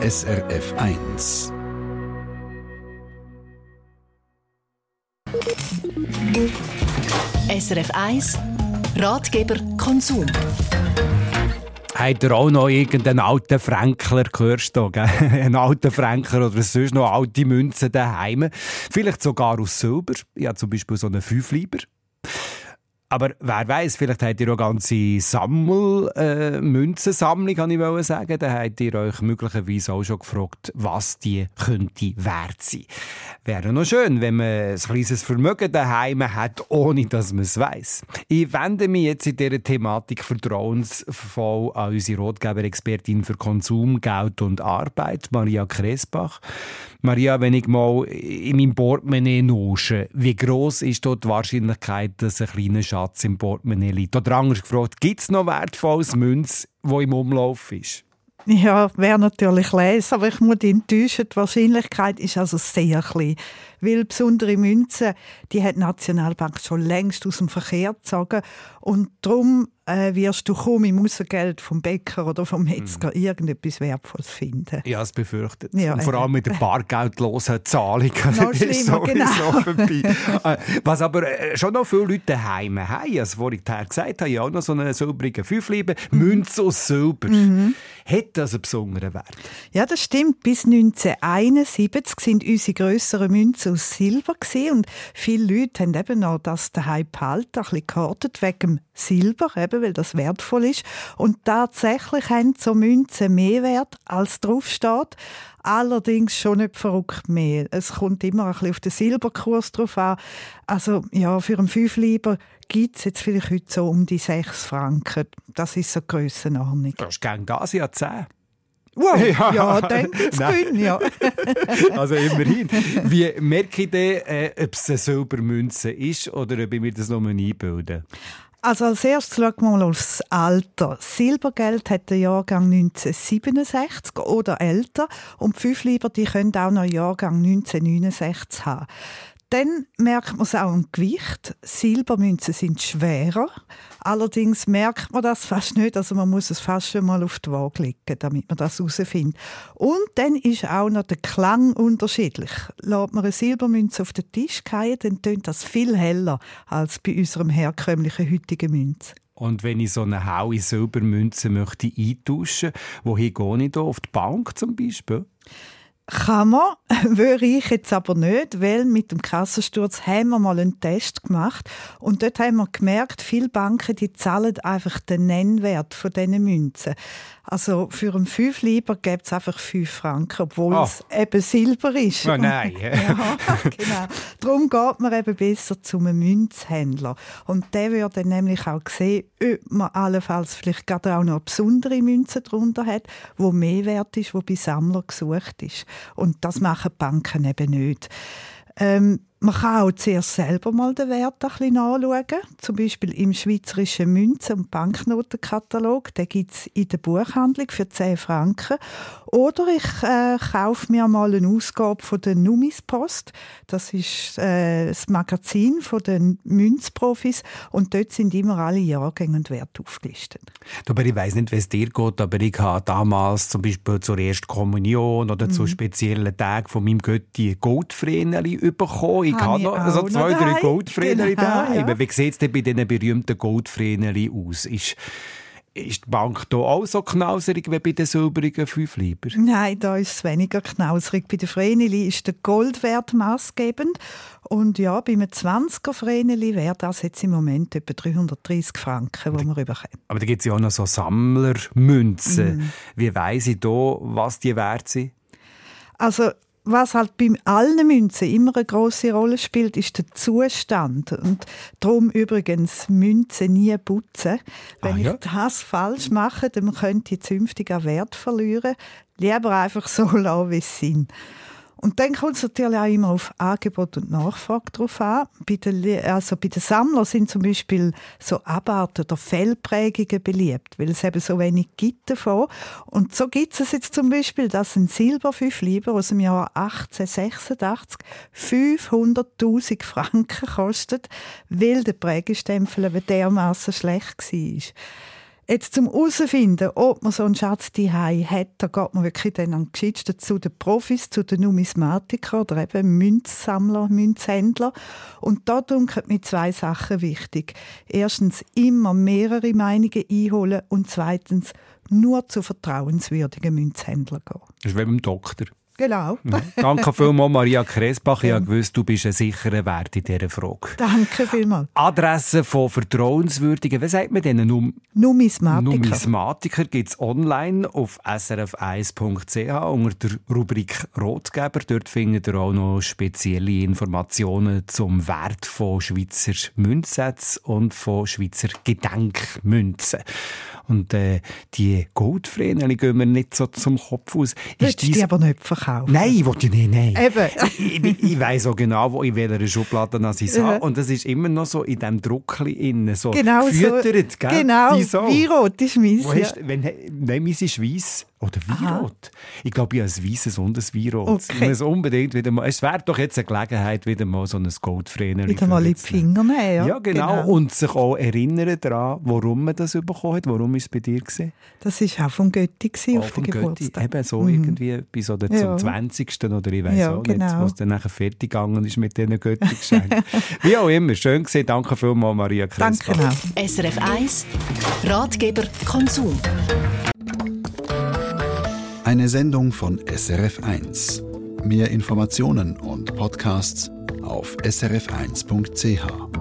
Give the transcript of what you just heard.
SRF 1. SRF 1 Ratgeber Konsum. Habt ihr auch noch irgendeinen alten Fränkler gehört? einen alten Fränkler oder sonst noch alte Münzen daheim? Vielleicht sogar aus Silber. Ich habe zum Beispiel so einen Fünfliber. Aber wer weiß, vielleicht habt ihr auch ganze Sammel, äh, Münzensammlung, kann ich wollen sagen. Da habt ihr euch möglicherweise auch schon gefragt, was die könnte wert sein. Wäre noch schön, wenn man ein kleines Vermögen daheim hat, ohne dass man es weiss. Ich wende mich jetzt in dieser Thematik vertrauensvoll an unsere Rotgeber-Expertin für Konsum, Geld und Arbeit, Maria Kresbach. Maria, wenn ich mal in meinem Portemonnaie nusche, wie groß ist dort die Wahrscheinlichkeit, dass ein kleiner Schatz im Portemonnaie liegt? Oder anders gefragt, gibt es noch wertvolles Münz, wo im Umlauf ist? Ja, wäre natürlich lesen, aber ich muss enttäuschen, die Wahrscheinlichkeit ist also sehr klein. Weil besondere Münzen, die hat die Nationalbank schon längst aus dem Verkehr gezogen und darum äh, wirst du kaum im Außengeld vom Bäcker oder vom Metzger mhm. irgendetwas Wertvolles finden. Ja, es befürchtet. Ja, und vor allem mit der bargeldlosen Zahlung. Noch schlimmer, genau. Äh, was aber äh, schon noch viele Leute daheim haben, als vorhin gesagt habe, ja auch noch so einen silbrigen Fünflieben, mhm. Münze aus Silber. Mhm. Hat das einen besonderen Wert? Ja, das stimmt. Bis 1971 sind unsere grösseren Münzen aus Silber und viele Leute haben eben noch das daheim behalten, ein bisschen gehortet wegen Silber, eben, weil das wertvoll ist. Und tatsächlich haben so Münzen mehr Wert, als draufsteht. Allerdings schon nicht verrückt mehr. Es kommt immer ein bisschen auf den Silberkurs drauf an. Also ja, für einen Fünfliber gibt es jetzt vielleicht heute so um die 6 Franken. Das ist so eine Grössenordnung. Das ist gegen das ja 10. Wow, ja, ja dann geht's ja. also immerhin. Wie merke ich denn, äh, ob es eine Silbermünze ist oder ob ich mir das nochmal einbilde? Also als erstes schauen wir mal aufs Alter. Silbergeld hat der Jahrgang 1967 oder älter und die Fünfliber die können auch noch Jahrgang 1969 haben. Dann merkt man es auch am Gewicht. Silbermünzen sind schwerer. Allerdings merkt man das fast nicht. Also man muss es fast schon mal auf die Waage legen, damit man das herausfindet. Und dann ist auch noch der Klang unterschiedlich. Lässt man eine Silbermünze auf den Tisch fallen, dann tönt das viel heller als bei unserem herkömmlichen heutigen Münze. Und wenn ich so eine haue Silbermünze möchte eintauschen, wohin gehe ich da? Auf die Bank zum Beispiel? Kann man, würde ich jetzt aber nicht, weil mit dem Kassensturz haben wir mal einen Test gemacht und dort haben wir gemerkt, viele Banken die zahlen einfach den Nennwert von diesen Münzen. Also für einen Fünfliber gibt es einfach 5 Franken, obwohl oh. es eben Silber ist. Oh nein. ja, genau. Darum geht man eben besser zum Münzhändler. Und der würde dann nämlich auch sehen, ob man allenfalls vielleicht gerade auch noch besondere Münzen darunter hat, wo mehr wert ist, wo bei Sammlern gesucht ist. Und das machen Banken eben nicht. Ähm, man kann auch zuerst selber mal den Wert ein bisschen anschauen. Zum Beispiel im Schweizerischen Münzen- und Banknotenkatalog. Den gibt es in der Buchhandlung für 10 Franken. Oder ich äh, kaufe mir mal eine Ausgabe von der Numispost. Das ist äh, das Magazin von den Münzprofis. Und dort sind immer alle Jahrgänge und Werte aufgelistet. Aber ich weiß nicht, wie es dir geht, aber ich habe damals zum Beispiel zur ersten Kommunion oder mhm. zu speziellen Tagen von meinem Götti Goldvreneli bekommen ich habe noch also zwei, drei Goldvreneli genau, daheim. Ja. Wie sieht es denn bei diesen berühmten Goldvreneli aus? Ist, ist die Bank hier auch so knauserig wie bei den silbrigen Fünfliber? Nein, da ist es weniger knauserig. Bei den Vreneli ist der Goldwert maßgebend. Und ja, bei einem 20er Vreneli wäre das jetzt im Moment etwa 330 Franken, die wir bekommen. Aber da gibt es ja auch noch so Sammlermünzen. Mm. Wie weiss ich da, was die wert sind? Also was halt bei allen Münzen immer eine große Rolle spielt, ist der Zustand. Und darum übrigens Münzen nie putzen. Wenn ah, ja? ich das falsch mache, dann könnte ich zünftig an Wert verlieren. Lieber einfach so lassen, wie es sind. Und dann kommt es natürlich auch immer auf Angebot und Nachfrage drauf an. Bei den, also bei den Sammlern sind zum Beispiel so Abarten oder Fellprägungen beliebt, weil es eben so wenig gibt davon. Und so gibt es jetzt zum Beispiel, dass ein Silberfünfliber aus dem Jahr 1886 500.000 Franken kostet, weil der Prägestempel dermaßen schlecht war. Jetzt zum herausfinden, ob man so einen Schatz daheim hat, da geht man wirklich dann am geschicktesten zu den Profis, zu den Numismatikern oder eben Münzsammler, Münzhändler. Und da dunkeln mir zwei Sachen wichtig. Erstens immer mehrere Meinungen einholen und zweitens nur zu vertrauenswürdigen Münzhändlern gehen. Das ist wie beim Doktor. Genau. Mhm. Danke vielmals, Maria Kresbach. Ich habe gewusst, du bist ein sicherer Wert in dieser Frage. Danke vielmals. Adresse von Vertrauenswürdigen, was sagt man denen? Num Numismatiker. Numismatiker gibt es online auf srf1.ch unter der Rubrik Rotgeber. Dort findet ihr auch noch spezielle Informationen zum Wert von Schweizer Münzsätzen und von Schweizer Gedenkmünzen. Und äh, die Goldfräne gehen mir nicht so zum Kopf aus. Du die aber nicht verkaufen? Nein, ich will die nicht, nein. Eben. ich, ich, ich weiss auch genau, wo in welcher Schublade ich es habe. Und das ist immer noch so in diesem Druckli innen, so genau gefüttert, so, gell? Genau, Wieso? wie rot ist meins. Wo hast, wenn, nein, meins ist weiss. Oder Weinrot. Ich glaube, ich habe ein weißes und ein Weinrot. Okay. Ich muss unbedingt wieder mal, es wäre doch jetzt eine Gelegenheit, wieder mal so ein Goldfräner Wieder mal in die Finger nehmen. Ja, ja genau. genau. Und sich auch erinnern daran, warum man das bekommen hat. Warum war es bei dir? Gewesen? Das war auch von Götti auch auf den Geburtstag. Götti. Eben so mhm. irgendwie bis oder Ja. zum 20. oder ich weiß Ja, auch genau. nicht, was dann nachher fertig gegangen ist mit diesen Götti-Geschenken. Wie auch immer, schön gesehen. Danke vielmals, Maria Kresbach. Danke auch. SRF 1 Ratgeber Konsum. Eine Sendung von SRF1. Mehr Informationen und Podcasts auf srf1.ch.